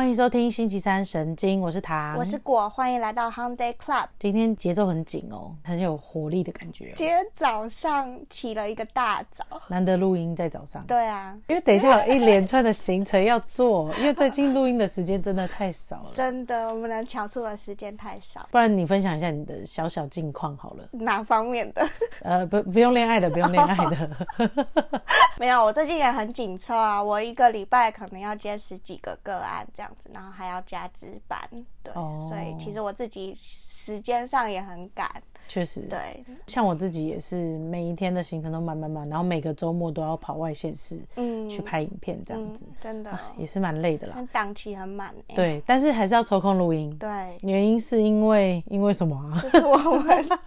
欢迎收听星期三神经，我是唐，我是果，欢迎来到 Hound Day Club。今天节奏很紧哦，很有活力的感觉。今天早上起了一个大早，难得录音在早上。对啊，因为等一下有一连串的行程要做，因为最近录音的时间真的太少了。真的，我们能抢出的时间太少。不然你分享一下你的小小近况好了。哪方面的？呃，不，不用恋爱的，不用恋爱的。没有，我最近也很紧凑啊，我一个礼拜可能要接十几个个案这样子，然后还要加值班，对，所以其实我自己时间上也很赶。确实，对，像我自己也是每一天的行程都满满满，然后每个周末都要跑外县市，嗯，去拍影片这样子，真的也是蛮累的啦。档期很满，对，但是还是要抽空录音。对，原因是因为因为什么啊？就是我们。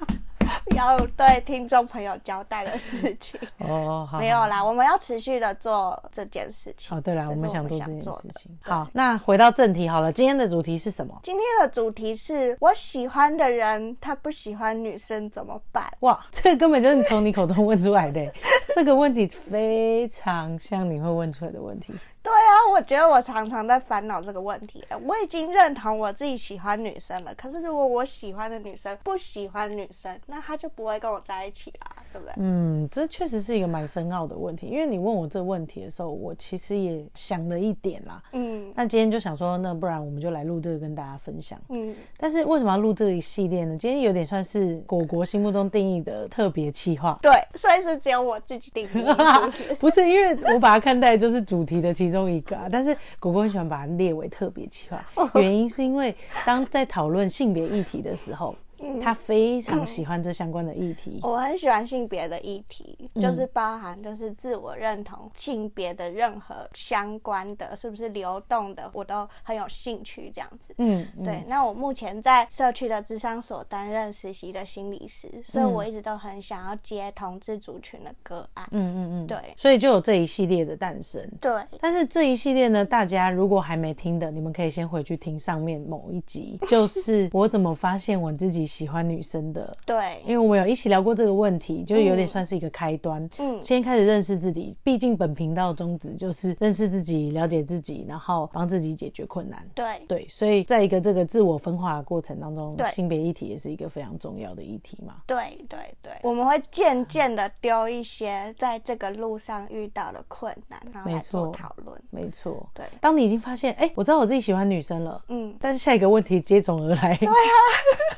要对听众朋友交代的事情哦，好没有啦，我们要持续的做这件事情。哦，对啦，我们想做这件事情。好，那回到正题好了，今天的主题是什么？今天的主题是我喜欢的人，他不喜欢女生怎么办？哇，这个根本就是从你口中问出来的，这个问题非常像你会问出来的问题。对啊，我觉得我常常在烦恼这个问题。我已经认同我自己喜欢女生了，可是如果我喜欢的女生不喜欢女生，那她就不会跟我在一起啦，对不对？嗯，这确实是一个蛮深奥的问题。因为你问我这个问题的时候，我其实也想了一点啦。嗯，那今天就想说，那不然我们就来录这个跟大家分享。嗯，但是为什么要录这一系列呢？今天有点算是果果心目中定义的特别企划。对，所以是只有我自己定义，不是？因为我把它看待就是主题的其中一个啊，但是果果很喜欢把它列为特别企划，原因是因为当在讨论性别议题的时候。他非常喜欢这相关的议题。我很喜欢性别的议题，就是包含就是自我认同、性别的任何相关的，是不是流动的，我都很有兴趣这样子。嗯，对。那我目前在社区的智商所担任实习的心理师，所以我一直都很想要接同志族群的个案。嗯嗯嗯，对。所以就有这一系列的诞生。对。但是这一系列呢，大家如果还没听的，你们可以先回去听上面某一集，就是我怎么发现我自己。喜欢女生的，对，因为我们有一起聊过这个问题，就有点算是一个开端。嗯，先开始认识自己，毕竟本频道宗旨就是认识自己、了解自己，然后帮自己解决困难。对对，所以在一个这个自我分化的过程当中，性别议题也是一个非常重要的议题嘛。对对对，我们会渐渐的丢一些在这个路上遇到的困难，然后来做讨论。没错，对。当你已经发现，哎，我知道我自己喜欢女生了，嗯，但是下一个问题接踵而来。对啊，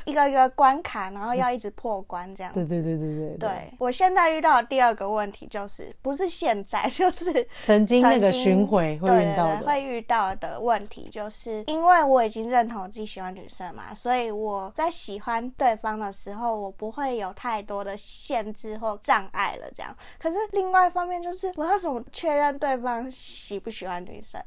一个一个。关卡，然后要一直破关这样。对对对对对。对我现在遇到的第二个问题就是，不是现在，就是曾经那个巡回会遇到的，会遇到的问题，就是因为我已经认同我自己喜欢女生嘛，所以我在喜欢对方的时候，我不会有太多的限制或障碍了。这样，可是另外一方面就是，我要怎么确认对方喜不喜欢女生？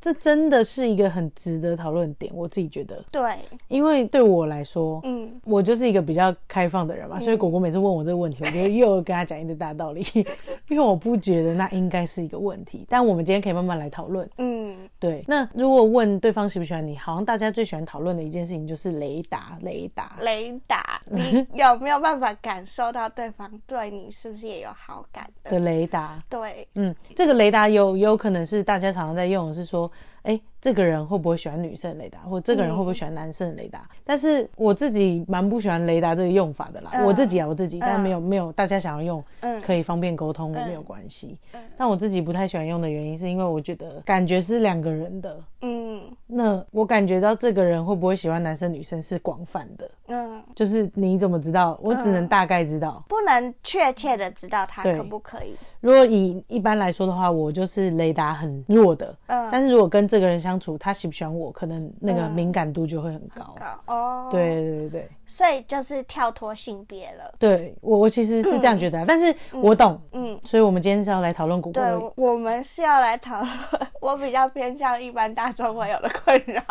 这真的是一个很值得讨论点，我自己觉得。对，因为对我来说，嗯，我就是一个比较开放的人嘛，所以果果每次问我这个问题，我就又跟他讲一堆大道理，因为我不觉得那应该是一个问题。但我们今天可以慢慢来讨论。嗯，对。那如果问对方喜不喜欢你，好像大家最喜欢讨论的一件事情就是雷达，雷达，雷达。你有没有办法感受到对方对你是不是也有好感的雷达？对，嗯，这个雷达有有可能是大家常常在用的是说。people 哎，这个人会不会喜欢女生雷达，或者这个人会不会喜欢男生雷达？但是我自己蛮不喜欢雷达这个用法的啦。我自己啊，我自己，但没有没有大家想要用，可以方便沟通也没有关系。但我自己不太喜欢用的原因，是因为我觉得感觉是两个人的。嗯，那我感觉到这个人会不会喜欢男生女生是广泛的。嗯，就是你怎么知道？我只能大概知道，不能确切的知道他可不可以。如果以一般来说的话，我就是雷达很弱的。嗯，但是如果跟这个人相处，他喜不喜欢我，可能那个敏感度就会很高。哦，对对对对。所以就是跳脱性别了。对我，我其实是这样觉得，但是我懂。嗯，所以我们今天是要来讨论古。对，我们是要来讨论 我比较偏向一般大众会有的困扰。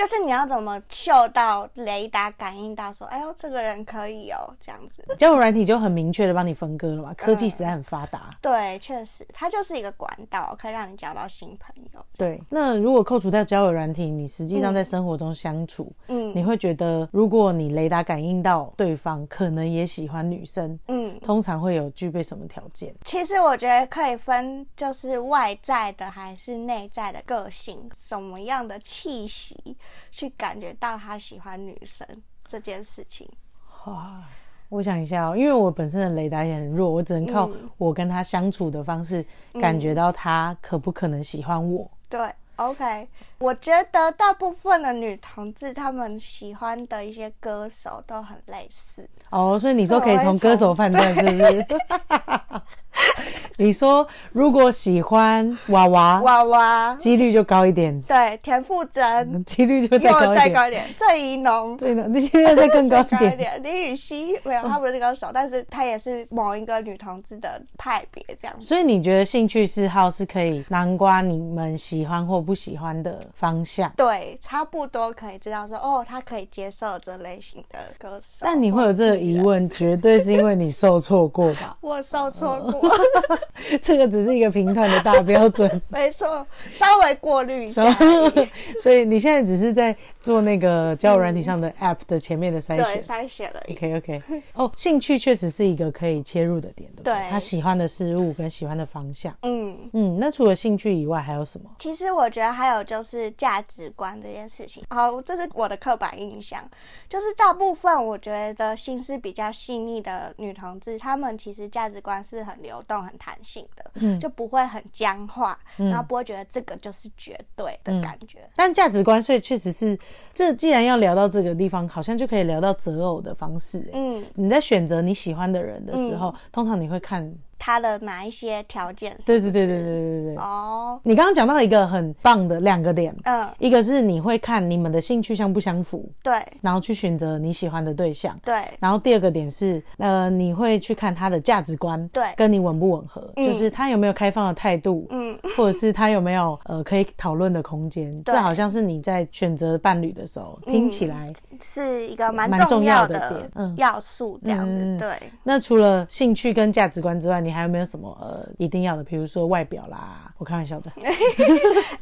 就是你要怎么嗅到雷达感应到说，哎呦，这个人可以哦，这样子。交友软体就很明确的帮你分割了嘛，科技实在很发达。对，确实，它就是一个管道，可以让你交到新朋友。对，那如果扣除掉交友软体，你实际上在生活中相处，嗯，你会觉得，如果你雷达感应到对方可能也喜欢女生，嗯，通常会有具备什么条件？其实我觉得可以分，就是外在的还是内在的个性，什么样的气息去感觉到他喜欢女生这件事情。哇，我想一下哦，因为我本身的雷达也很弱，我只能靠我跟他相处的方式，感觉到他可不可能喜欢我。对，OK，我觉得大部分的女同志她们喜欢的一些歌手都很类似。哦，所以你说可以从歌手判断，是不是？你说如果喜欢娃娃，娃娃几率就高一点。对，田馥甄几率就再高一点。郑怡农，对的，几率再更高一点。李雨熙没有，他不是歌手，但是他也是某一个女同志的派别这样。所以你觉得兴趣嗜好是可以南瓜你们喜欢或不喜欢的方向？对，差不多可以知道说，哦，他可以接受这类型的歌手。但你会有这个疑问，绝对是因为你受挫过吧？我受挫过。这个只是一个评判的大标准，没错，稍微过滤一下。所以你现在只是在做那个交友软体上的 App 的前面的筛选，筛选了。OK OK。哦，兴趣确实是一个可以切入的点，对他喜欢的事物跟喜欢的方向。嗯嗯，那除了兴趣以外还有什么？其实我觉得还有就是价值观这件事情。好，这是我的刻板印象，就是大部分我觉得心思比较细腻的女同志，她们其实价值观是很流动、很弹性的，嗯，就不会很僵化，嗯然后不会觉得这个就是绝对的感觉。但价值观，所以确实是，这既然要聊到这个地方，好像就可以聊到择偶的方式。嗯，你在选择你喜欢的人的时候，通常你会看。他的哪一些条件？对对对对对对对哦，你刚刚讲到一个很棒的两个点，嗯，一个是你会看你们的兴趣相不相符，对，然后去选择你喜欢的对象，对。然后第二个点是，呃，你会去看他的价值观，对，跟你吻不吻合，就是他有没有开放的态度，嗯，或者是他有没有呃可以讨论的空间。这好像是你在选择伴侣的时候听起来是一个蛮重要的点，嗯，要素这样子。对。那除了兴趣跟价值观之外，你。你还有没有什么呃一定要的？比如说外表啦，我开玩笑的。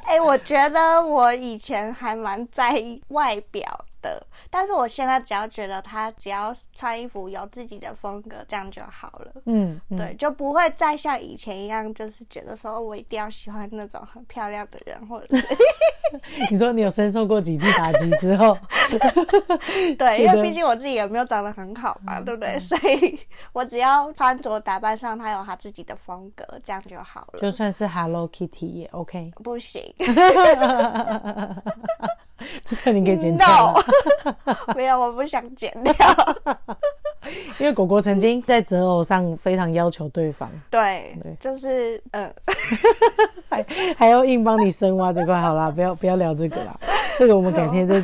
哎，我觉得我以前还蛮在意外表。的，但是我现在只要觉得他只要穿衣服有自己的风格，这样就好了。嗯，对，就不会再像以前一样，就是觉得说我一定要喜欢那种很漂亮的人，或者是 你说你有深受过几次打击之后，对，因为毕竟我自己也没有长得很好嘛，对不对？所以我只要穿着打扮上他有他自己的风格，这样就好了。就算是 Hello Kitty 也 OK，不行。这个你可以剪掉。没有，我不想剪掉。因为果果曾经在择偶上非常要求对方。对，就是嗯，还还要硬帮你深挖这块。好啦，不要不要聊这个啦，这个我们改天再。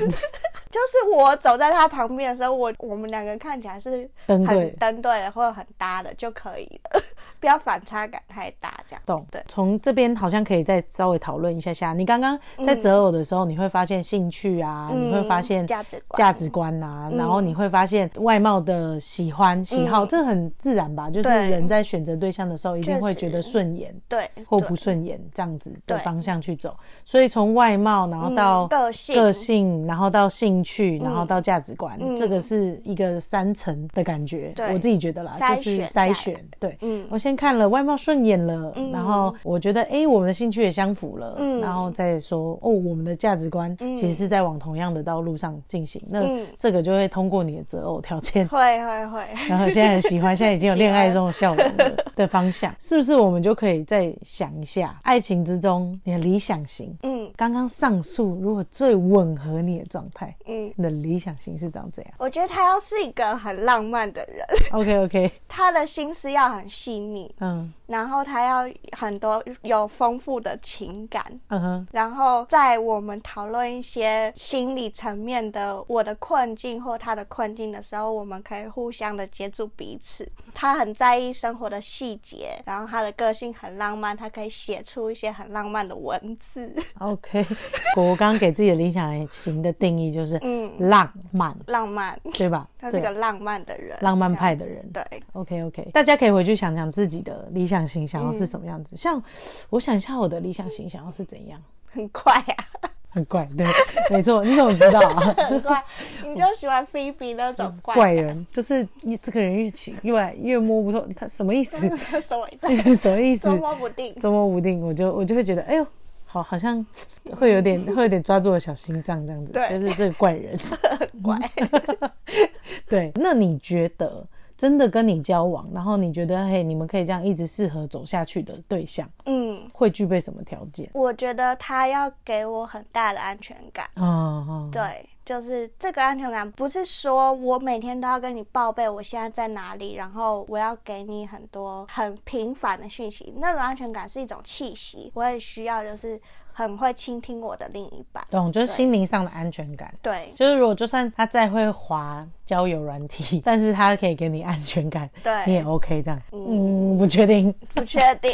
就是我走在他旁边的时候，我我们两个看起来是很登对的，或者很搭的就可以了。不要反差感太大，这样懂对。从这边好像可以再稍微讨论一下下。你刚刚在择偶的时候，你会发现兴趣啊，你会发现价值观价值观啊，然后你会发现外貌的喜欢喜好，这很自然吧？就是人在选择对象的时候，一定会觉得顺眼，对或不顺眼这样子的方向去走。所以从外貌，然后到个性，个性，然后到兴趣，然后到价值观，这个是一个三层的感觉。我自己觉得啦，就是筛选。对，嗯，我先。看了外貌顺眼了，然后我觉得哎，我们的兴趣也相符了，嗯。然后再说哦，我们的价值观其实是在往同样的道路上进行，那这个就会通过你的择偶条件，会会会，然后现在很喜欢，现在已经有恋爱这种效果的方向，是不是我们就可以再想一下，爱情之中你的理想型，嗯，刚刚上述如果最吻合你的状态，嗯，你的理想型是长怎样？我觉得他要是一个很浪漫的人，OK OK，他的心思要很细腻。你，嗯，然后他要很多有丰富的情感，嗯哼，然后在我们讨论一些心理层面的我的困境或他的困境的时候，我们可以互相的接触彼此。他很在意生活的细节，然后他的个性很浪漫，他可以写出一些很浪漫的文字。OK，我刚刚给自己的理想型的定义就是，嗯，浪漫，浪漫，对吧？他是个浪漫的人，浪漫派的人。对，OK OK，大家可以回去想想自己的理想型想要是什么样子。像我想一下我的理想型想要是怎样，很怪啊。很怪，对，没错，你怎么知道啊？很怪，你就喜欢菲比那种怪人，就是你这个人越起越越摸不透，他什么意思？什么意思？什么意思？捉摸不定，捉摸不定，我就我就会觉得，哎呦，好，好像会有点会有点抓住我小心脏这样子，就是这个怪人，怪，对，那你觉得？真的跟你交往，然后你觉得嘿，你们可以这样一直适合走下去的对象，嗯，会具备什么条件？我觉得他要给我很大的安全感。嗯，对，就是这个安全感，不是说我每天都要跟你报备我现在在哪里，然后我要给你很多很频繁的讯息。那种安全感是一种气息，我也需要，就是。很会倾听我的另一半，懂，就是心灵上的安全感。对，就是如果就算他再会滑交友软体，但是他可以给你安全感，对，你也 OK 这样。嗯，不确定，不确定。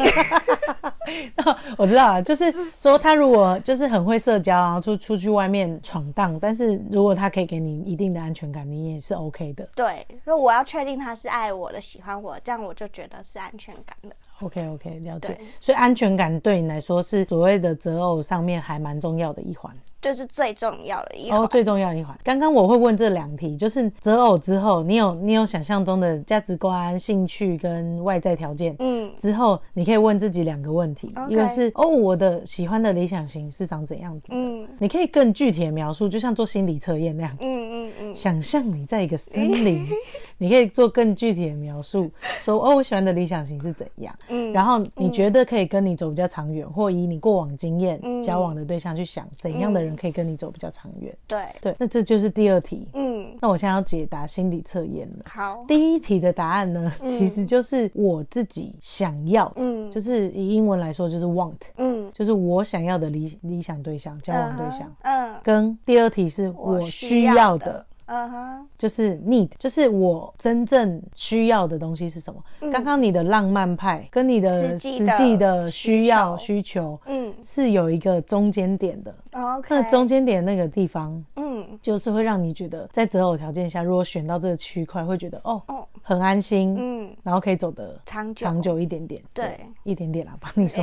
那我知道了，就是说他如果就是很会社交，然后出出去外面闯荡，但是如果他可以给你一定的安全感，你也是 OK 的。对，所以我要确定他是爱我的、喜欢我，这样我就觉得是安全感的。OK OK，了解。所以安全感对你来说是所谓的择偶上面还蛮重要的一环。就是最重要的一环，最重要一环。刚刚我会问这两题，就是择偶之后，你有你有想象中的价值观、兴趣跟外在条件，嗯，之后你可以问自己两个问题，一个是哦，我的喜欢的理想型是长怎样子的？嗯，你可以更具体的描述，就像做心理测验那样，嗯嗯嗯，想象你在一个森林，你可以做更具体的描述，说哦，我喜欢的理想型是怎样？嗯，然后你觉得可以跟你走比较长远，或以你过往经验交往的对象去想怎样的人。可以跟你走比较长远，对。对，那这就是第二题。嗯，那我现在要解答心理测验了。好，第一题的答案呢，其实就是我自己想要，嗯，就是以英文来说就是 want，嗯，就是我想要的理理想对象、交往对象，嗯，跟第二题是我需要的。嗯哼，就是 need，就是我真正需要的东西是什么？刚刚你的浪漫派跟你的实际的需要需求，嗯，是有一个中间点的。OK，那中间点那个地方，嗯，就是会让你觉得在择偶条件下，如果选到这个区块，会觉得哦，很安心，嗯，然后可以走得长久。长久一点点，对，一点点啦，帮你说，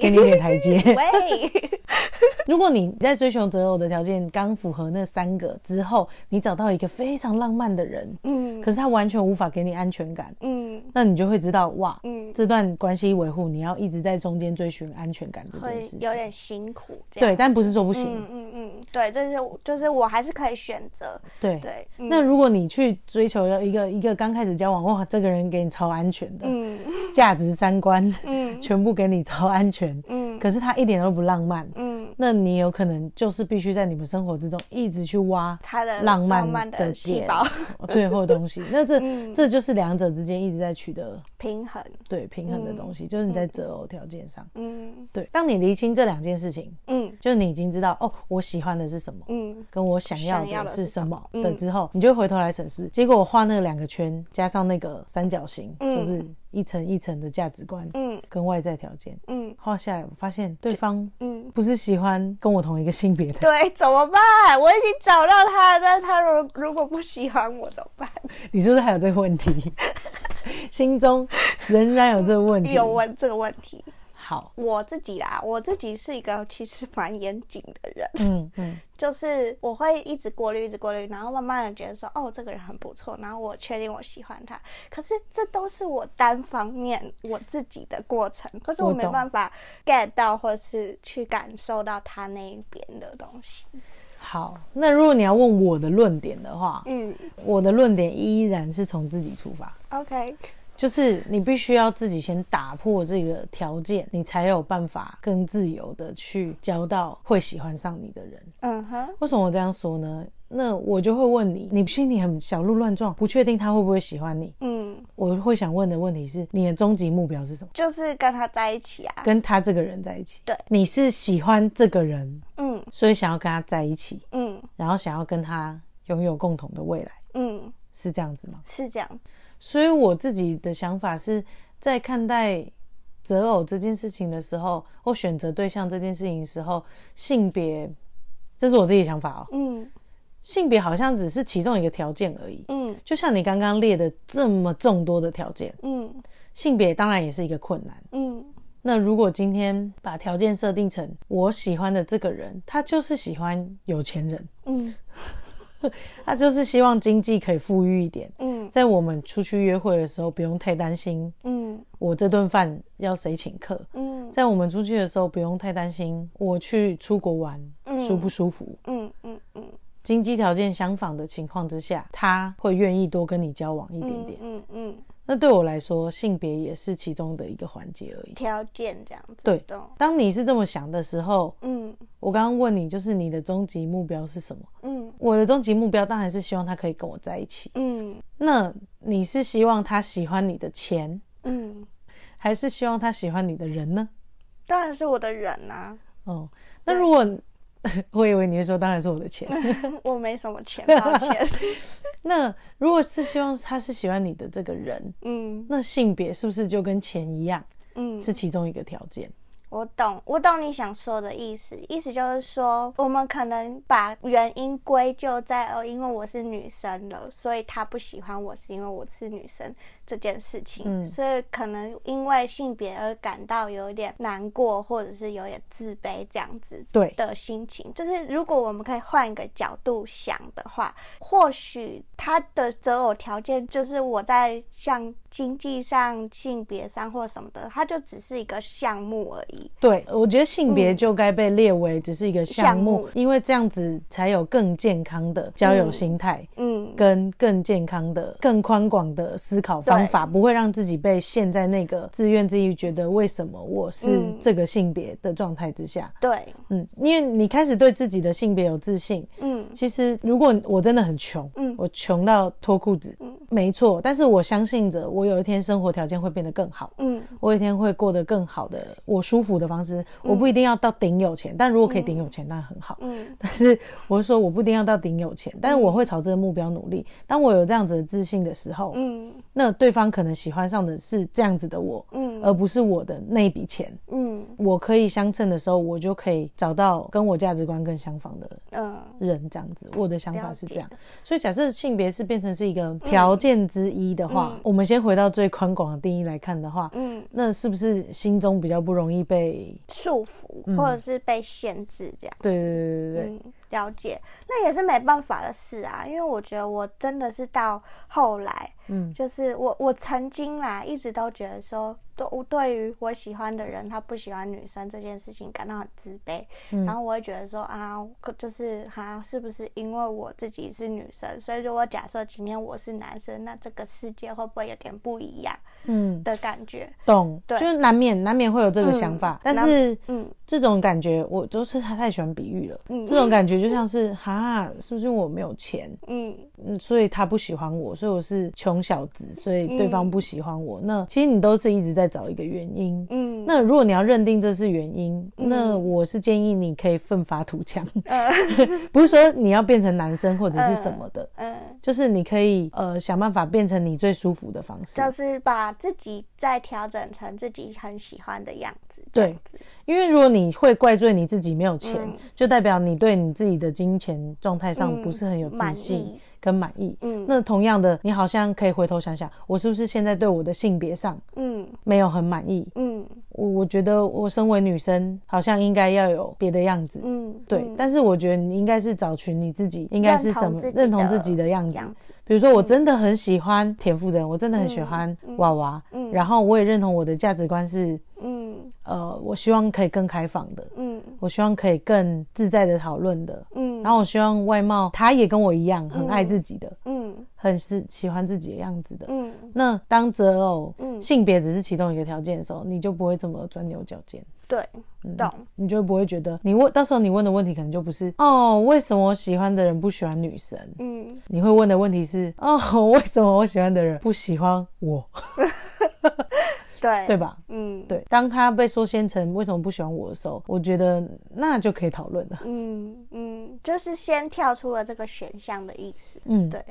给你一点台阶。如果你在追求择偶的条件刚符合那三个之后，你找到一个非常浪漫的人，嗯，可是他完全无法给你安全感，嗯，那你就会知道哇，嗯，这段关系维护你要一直在中间追寻安全感这件事情，有点辛苦，对，但不是说。不行，嗯嗯嗯，对，就是就是我还是可以选择，对。对。那如果你去追求了一个一个刚开始交往，哇，这个人给你超安全的，嗯，价值三观，嗯，全部给你超安全，嗯，可是他一点都不浪漫，嗯，那你有可能就是必须在你们生活之中一直去挖他的浪漫的细胞，最后东西，那这这就是两者之间一直在取得平衡，对平衡的东西，就是你在择偶条件上，嗯，对，当你厘清这两件事情，嗯，就你已经。知道哦，我喜欢的是什么，嗯，跟我想要的是什么的之后，你就回头来审视。结果我画那两个圈，加上那个三角形，就是一层一层的价值观，嗯，跟外在条件，嗯，画下来，我发现对方，嗯，不是喜欢跟我同一个性别的，对，怎么办？我已经找到他了，但他如如果不喜欢我怎么办？你是不是还有这个问题？心中仍然有这个问题，有问这个问题。好，我自己啦，我自己是一个 其实蛮严谨的人，嗯嗯，就是我会一直过滤，一直过滤，然后慢慢的觉得说，哦，这个人很不错，然后我确定我喜欢他，可是这都是我单方面我自己的过程，可是我没办法 get 到或是去感受到他那一边的东西。好，那如果你要问我的论点的话，嗯，我的论点依然是从自己出发，OK。就是你必须要自己先打破这个条件，你才有办法更自由的去交到会喜欢上你的人。嗯哼，为什么我这样说呢？那我就会问你，你心里很小鹿乱撞，不确定他会不会喜欢你。嗯，我会想问的问题是，你的终极目标是什么？就是跟他在一起啊，跟他这个人在一起。对，你是喜欢这个人，嗯，所以想要跟他在一起，嗯，然后想要跟他拥有共同的未来，嗯，是这样子吗？是这样。所以我自己的想法是在看待择偶这件事情的时候，或选择对象这件事情的时候，性别，这是我自己的想法哦，嗯。性别好像只是其中一个条件而已，嗯，就像你刚刚列的这么众多的条件，嗯，性别当然也是一个困难，嗯，那如果今天把条件设定成我喜欢的这个人，他就是喜欢有钱人，嗯，他就是希望经济可以富裕一点，嗯，在我们出去约会的时候不用太担心，嗯，我这顿饭要谁请客，嗯，在我们出去的时候不用太担心我去出国玩舒不舒服，嗯嗯嗯。经济条件相仿的情况之下，他会愿意多跟你交往一点点。嗯嗯，那对我来说，性别也是其中的一个环节而已。条件这样子。对，当你是这么想的时候，嗯，我刚刚问你，就是你的终极目标是什么？嗯，我的终极目标当然是希望他可以跟我在一起。嗯，那你是希望他喜欢你的钱？嗯，还是希望他喜欢你的人呢？当然是我的人呐。哦，那如果。我以为你会说，当然是我的钱。我没什么钱，抱歉。那如果是希望他是喜欢你的这个人，嗯，那性别是不是就跟钱一样？嗯，是其中一个条件。我懂，我懂你想说的意思。意思就是说，我们可能把原因归咎在哦，因为我是女生了，所以他不喜欢我，是因为我是女生。这件事情，所以可能因为性别而感到有点难过，或者是有点自卑这样子对的心情。就是如果我们可以换一个角度想的话，或许他的择偶条件就是我在像经济上、性别上或什么的，他就只是一个项目而已。对，我觉得性别就该被列为只是一个项目，因为这样子才有更健康的交友心态，嗯，跟更健康的、更宽广的思考方。方法不会让自己被陷在那个自怨自艾，觉得为什么我是这个性别的状态之下。对，嗯，因为你开始对自己的性别有自信，嗯，其实如果我真的很穷，嗯，我穷到脱裤子，嗯，没错，但是我相信着我有一天生活条件会变得更好，嗯，我有一天会过得更好的，我舒服的方式，我不一定要到顶有钱，但如果可以顶有钱，那很好，嗯，但是我是说我不一定要到顶有钱，但是我会朝这个目标努力。当我有这样子的自信的时候，嗯，那对。对方可能喜欢上的是这样子的我，嗯，而不是我的那一笔钱，嗯，我可以相称的时候，我就可以找到跟我价值观更相仿的，嗯，人这样子。我的想法是这样，所以假设性别是变成是一个条件之一的话，我们先回到最宽广的定义来看的话，嗯，那是不是心中比较不容易被束缚，或者是被限制这样？对对对对对。了解，那也是没办法的事啊，因为我觉得我真的是到后来，嗯，就是我我曾经啦，一直都觉得说。都对于我喜欢的人，他不喜欢女生这件事情感到很自卑，然后我会觉得说啊，就是哈，是不是因为我自己是女生，所以如果假设今天我是男生，那这个世界会不会有点不一样？嗯，的感觉，懂，对，就是难免难免会有这个想法，但是，嗯，这种感觉我就是他太喜欢比喻了，嗯，这种感觉就像是哈，是不是我没有钱？嗯嗯，所以他不喜欢我，所以我是穷小子，所以对方不喜欢我。那其实你都是一直在。找一个原因，嗯，那如果你要认定这是原因，那我是建议你可以奋发图强，不是说你要变成男生或者是什么的，嗯，就是你可以呃想办法变成你最舒服的方式，就是把自己再调整成自己很喜欢的样子，对，因为如果你会怪罪你自己没有钱，就代表你对你自己的金钱状态上不是很有自信。跟满意，嗯，那同样的，你好像可以回头想想，我是不是现在对我的性别上，嗯，没有很满意，嗯，我我觉得我身为女生，好像应该要有别的样子，嗯，对，但是我觉得你应该是找寻你自己应该是什么认同自己的样子，比如说我真的很喜欢田馥甄，我真的很喜欢娃娃，嗯，然后我也认同我的价值观是。嗯，呃，我希望可以更开放的，嗯，我希望可以更自在的讨论的，嗯，然后我希望外貌他也跟我一样很爱自己的，嗯，很是喜欢自己的样子的。嗯，那当择偶，嗯，性别只是其中一个条件的时候，你就不会这么钻牛角尖。对，懂。你就不会觉得你问到时候你问的问题可能就不是哦，为什么我喜欢的人不喜欢女生？嗯，你会问的问题是哦，为什么我喜欢的人不喜欢我？对对吧？嗯，对。当他被说先成为什么不喜欢我的时候，我觉得那就可以讨论了。嗯嗯，就是先跳出了这个选项的意思。嗯，对。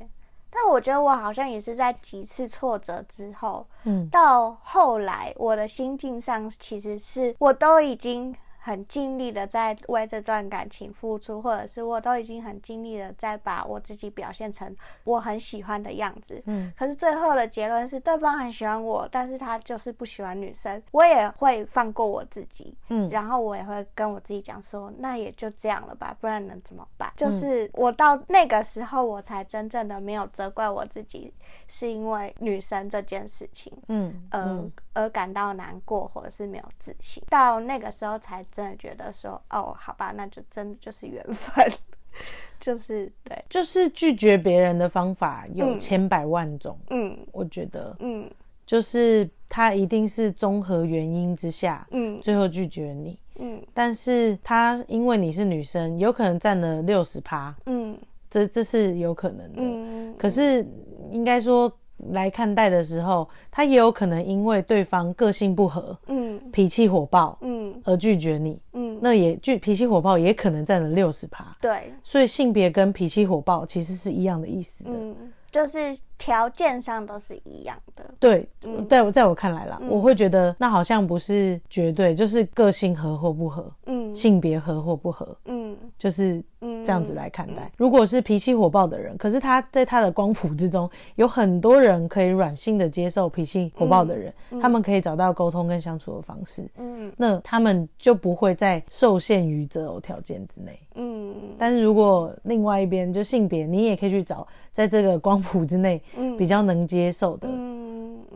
但我觉得我好像也是在几次挫折之后，嗯，到后来我的心境上其实是我都已经。很尽力的在为这段感情付出，或者是我都已经很尽力的在把我自己表现成我很喜欢的样子。嗯，可是最后的结论是对方很喜欢我，但是他就是不喜欢女生。我也会放过我自己，嗯，然后我也会跟我自己讲说，那也就这样了吧，不然能怎么办？就是我到那个时候，我才真正的没有责怪我自己，是因为女生这件事情，嗯，而而感到难过，或者是没有自信。到那个时候才。真的觉得说哦，好吧，那就真的就是缘分，就是对，就是拒绝别人的方法有千百万种，嗯，我觉得，嗯，就是他一定是综合原因之下，嗯，最后拒绝你，嗯，但是他因为你是女生，有可能占了六十趴，嗯，这这是有可能的，嗯，可是应该说。来看待的时候，他也有可能因为对方个性不合，嗯，脾气火爆，嗯，而拒绝你，嗯，那也就脾气火爆也可能占了六十趴，对，所以性别跟脾气火爆其实是一样的意思的，嗯，就是条件上都是一样的，对，在我在我看来啦，我会觉得那好像不是绝对，就是个性合或不合，嗯，性别合或不合，嗯，就是。这样子来看待，如果是脾气火爆的人，可是他在他的光谱之中有很多人可以软性的接受脾气火爆的人，他们可以找到沟通跟相处的方式，嗯，那他们就不会再受限于择偶条件之内，嗯，但是如果另外一边就性别，你也可以去找在这个光谱之内比较能接受的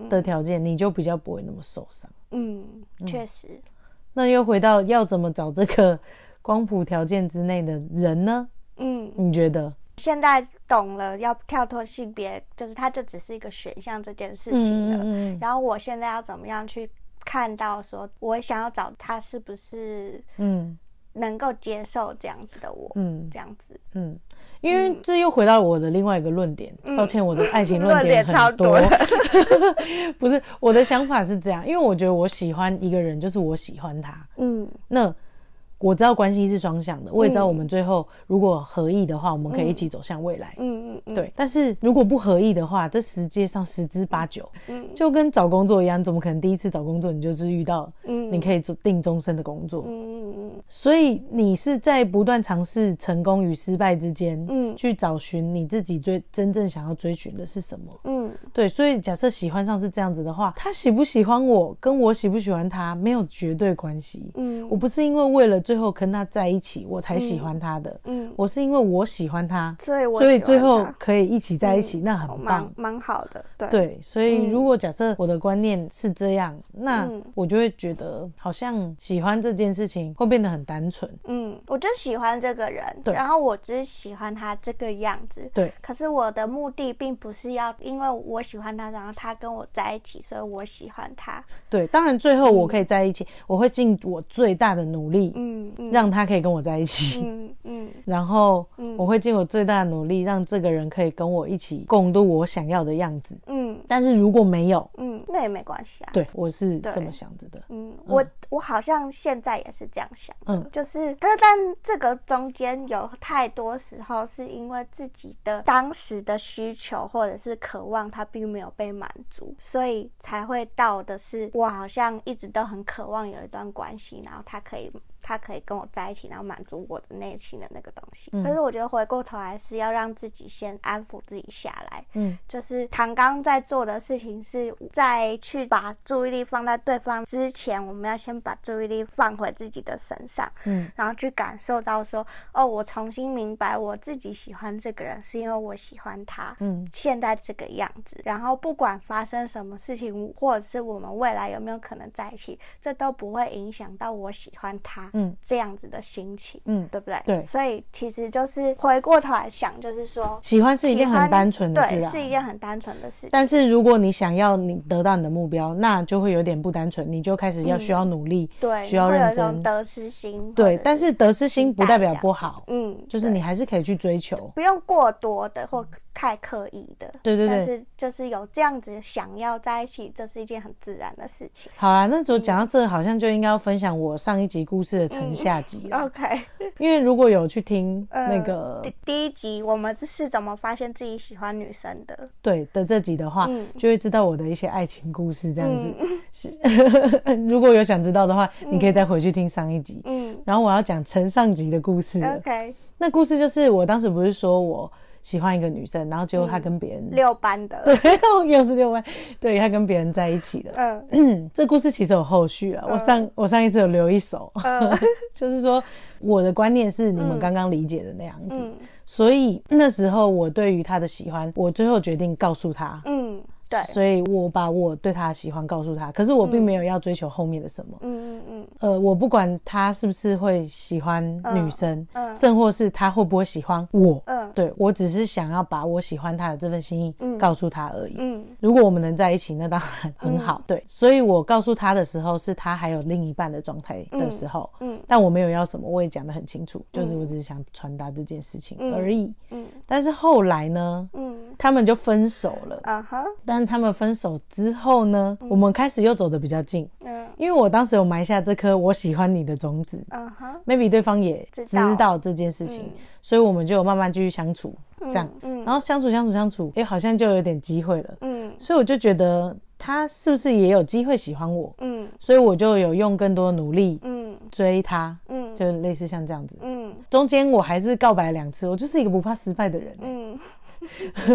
的条件，你就比较不会那么受伤，嗯，确实，那又回到要怎么找这个。光谱条件之内的人呢？嗯，你觉得？现在懂了要跳脱性别，就是它就只是一个选项这件事情了。然后我现在要怎么样去看到说，我想要找他是不是嗯能够接受这样子的我？嗯，这样子，嗯，因为这又回到我的另外一个论点。抱歉，我的 爱情论点很多。不是我的想法是这样，因为我觉得我喜欢一个人，就是我喜欢他。嗯，那。我知道关系是双向的，我也知道我们最后如果合意的话，我们可以一起走向未来。嗯嗯嗯，对。但是如果不合意的话，这世界上十之八九，嗯，就跟找工作一样，怎么可能第一次找工作你就是遇到，嗯，你可以做定终身的工作？嗯嗯嗯。所以你是在不断尝试成功与失败之间，嗯，去找寻你自己追真正想要追寻的是什么？嗯，对。所以假设喜欢上是这样子的话，他喜不喜欢我，跟我喜不喜欢他没有绝对关系。嗯，我不是因为为了。最后跟他在一起，我才喜欢他的。嗯，我是因为我喜欢他，所以所以最后可以一起在一起，那很棒，蛮好的。对对，所以如果假设我的观念是这样，那我就会觉得好像喜欢这件事情会变得很单纯。嗯，我就喜欢这个人，然后我只是喜欢他这个样子。对，可是我的目的并不是要因为我喜欢他，然后他跟我在一起，所以我喜欢他。对，当然最后我可以在一起，我会尽我最大的努力。嗯。让他可以跟我在一起，嗯嗯，然后我会尽我最大的努力，让这个人可以跟我一起共度我想要的样子，嗯。但是如果没有，嗯，那也没关系啊。对，我是这么想着的。嗯，我我好像现在也是这样想，嗯，就是，但但这个中间有太多时候是因为自己的当时的需求或者是渴望，他并没有被满足，所以才会到的是，我好像一直都很渴望有一段关系，然后他可以。他可以跟我在一起，然后满足我的内心的那个东西。可是我觉得回过头来是要让自己先安抚自己下来。嗯，就是唐刚在做的事情是在去把注意力放在对方之前，我们要先把注意力放回自己的身上。嗯，然后去感受到说，哦，我重新明白我自己喜欢这个人是因为我喜欢他。嗯，现在这个样子，然后不管发生什么事情，或者是我们未来有没有可能在一起，这都不会影响到我喜欢他。嗯这样子的心情，嗯，对不对？对，所以其实就是回过头来想，就是说喜欢是一件很单纯的事，对，是一件很单纯的事。但是如果你想要你得到你的目标，那就会有点不单纯，你就开始要需要努力，对，需要认真，得失心，对。但是得失心不代表不好，嗯，就是你还是可以去追求，不用过多的或。太刻意的，对对对，但是就是有这样子想要在一起，这是一件很自然的事情。好啦，那就讲到这，好像就应该要分享我上一集故事的成下集了。OK，因为如果有去听那个第一集，我们这是怎么发现自己喜欢女生的？对的这集的话，就会知道我的一些爱情故事这样子。如果有想知道的话，你可以再回去听上一集。嗯，然后我要讲陈上集的故事。OK，那故事就是我当时不是说我。喜欢一个女生，然后结果他跟别人六班的，对，又是六班，对他跟别人在一起了。嗯，这故事其实有后续啊。我上我上一次有留一手，就是说我的观念是你们刚刚理解的那样子，所以那时候我对于他的喜欢，我最后决定告诉他。嗯。对，所以我把我对他的喜欢告诉他，可是我并没有要追求后面的什么。嗯嗯嗯。呃，我不管他是不是会喜欢女生，嗯，甚或是他会不会喜欢我，嗯，对我只是想要把我喜欢他的这份心意告诉他而已。嗯，如果我们能在一起，那当然很好。对，所以我告诉他的时候，是他还有另一半的状态的时候。嗯，但我没有要什么，我也讲得很清楚，就是我只是想传达这件事情而已。嗯，但是后来呢？嗯，他们就分手了。啊哈，但。他们分手之后呢，我们开始又走得比较近。嗯，因为我当时有埋下这颗我喜欢你的种子。啊哈，maybe 对方也知道这件事情，所以我们就有慢慢继续相处，这样。嗯，然后相处相处相处，哎，好像就有点机会了。嗯，所以我就觉得他是不是也有机会喜欢我？嗯，所以我就有用更多努力，嗯，追他。嗯，就类似像这样子。嗯，中间我还是告白两次，我就是一个不怕失败的人。嗯。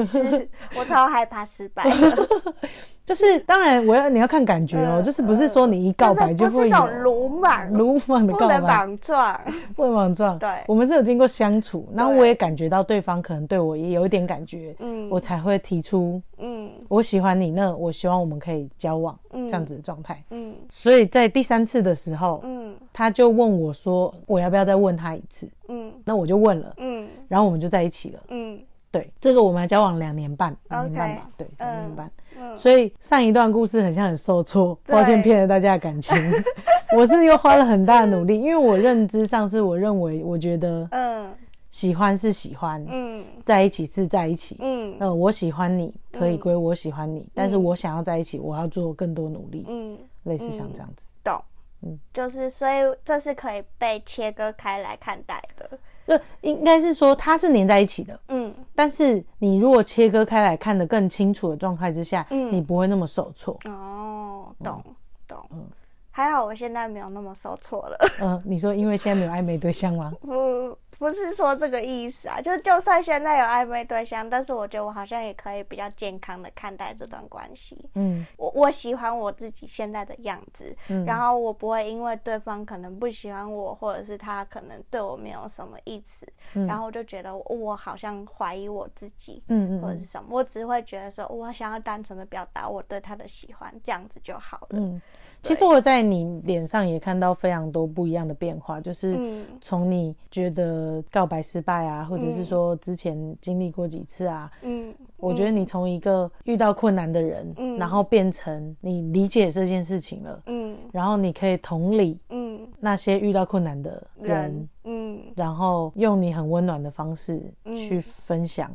是我超害怕失败的，就是当然我要你要看感觉哦，就是不是说你一告白就会有鲁莽鲁莽的告白，不能莽撞，不能莽撞。对，我们是有经过相处，然后我也感觉到对方可能对我也有一点感觉，嗯，我才会提出，嗯，我喜欢你，那我希望我们可以交往，这样子的状态，嗯，所以在第三次的时候，嗯，他就问我说，我要不要再问他一次，嗯，那我就问了，嗯，然后我们就在一起了，嗯。对，这个我们交往两年半，两年半吧，对，两年半。嗯。所以上一段故事很像很受挫，抱歉骗了大家的感情。我是又花了很大的努力，因为我认知上是我认为，我觉得，嗯，喜欢是喜欢，嗯，在一起是在一起，嗯，呃，我喜欢你可以归我喜欢你，但是我想要在一起，我要做更多努力，嗯，类似像这样子，懂，嗯，就是所以这是可以被切割开来看待的。就应该是说它是连在一起的，嗯，但是你如果切割开来看得更清楚的状态之下，嗯，你不会那么受挫。哦，懂懂，嗯。还好我现在没有那么受挫了。嗯，你说因为现在没有暧昧对象吗？不，不是说这个意思啊。就就算现在有暧昧对象，但是我觉得我好像也可以比较健康的看待这段关系。嗯，我我喜欢我自己现在的样子，嗯然后我不会因为对方可能不喜欢我，或者是他可能对我没有什么意思，然后就觉得我好像怀疑我自己，嗯嗯，或者是什么。我只会觉得说，我想要单纯的表达我对他的喜欢，这样子就好了。嗯。其实我在你脸上也看到非常多不一样的变化，就是从你觉得告白失败啊，或者是说之前经历过几次啊，嗯，我觉得你从一个遇到困难的人，嗯，然后变成你理解这件事情了，嗯，然后你可以同理，嗯，那些遇到困难的人，嗯，然后用你很温暖的方式去分享，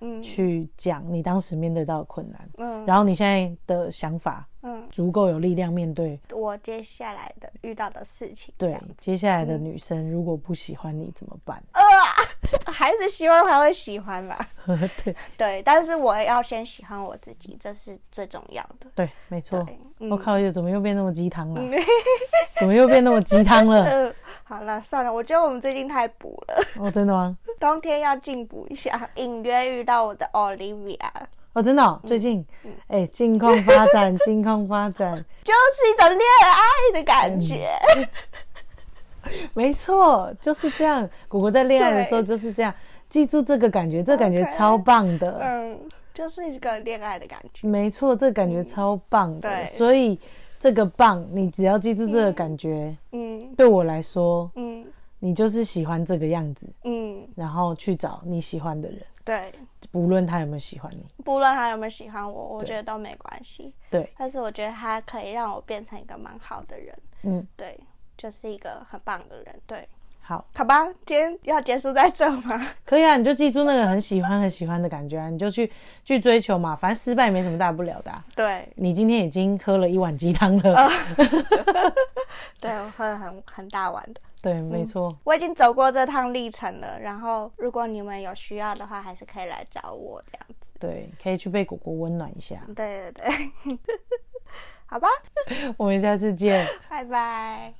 嗯，去讲你当时面对到的困难，嗯，然后你现在的想法。嗯，足够有力量面对我接下来的遇到的事情。对，接下来的女生如果不喜欢你怎么办？呃，还是希望他会喜欢吧。对对，但是我要先喜欢我自己，这是最重要的。对，没错。我靠，又怎么又变那么鸡汤了？怎么又变那么鸡汤了？好了，算了，我觉得我们最近太补了。哦，真的吗？冬天要进补一下。隐约遇到我的 Olivia。哦，真的，最近，哎，近况发展，近况发展，就是一种恋爱的感觉。没错，就是这样。果果在恋爱的时候就是这样，记住这个感觉，这感觉超棒的。嗯，就是一个恋爱的感觉。没错，这感觉超棒的。所以这个棒，你只要记住这个感觉，嗯，对我来说，嗯，你就是喜欢这个样子，嗯，然后去找你喜欢的人，对，不论他有没有喜欢你，不论他有没有喜欢我，我觉得都没关系，对，但是我觉得他可以让我变成一个蛮好的人，嗯，对，就是一个很棒的人，对。好，好吧，今天要结束在这吗？可以啊，你就记住那个很喜欢、很喜欢的感觉啊，你就去去追求嘛，反正失败没什么大不了的。对，你今天已经喝了一碗鸡汤了。对，我喝了很很大碗的。对，没错。我已经走过这趟历程了，然后如果你们有需要的话，还是可以来找我这样子。对，可以去被果果温暖一下。对对对，好吧，我们下次见，拜拜。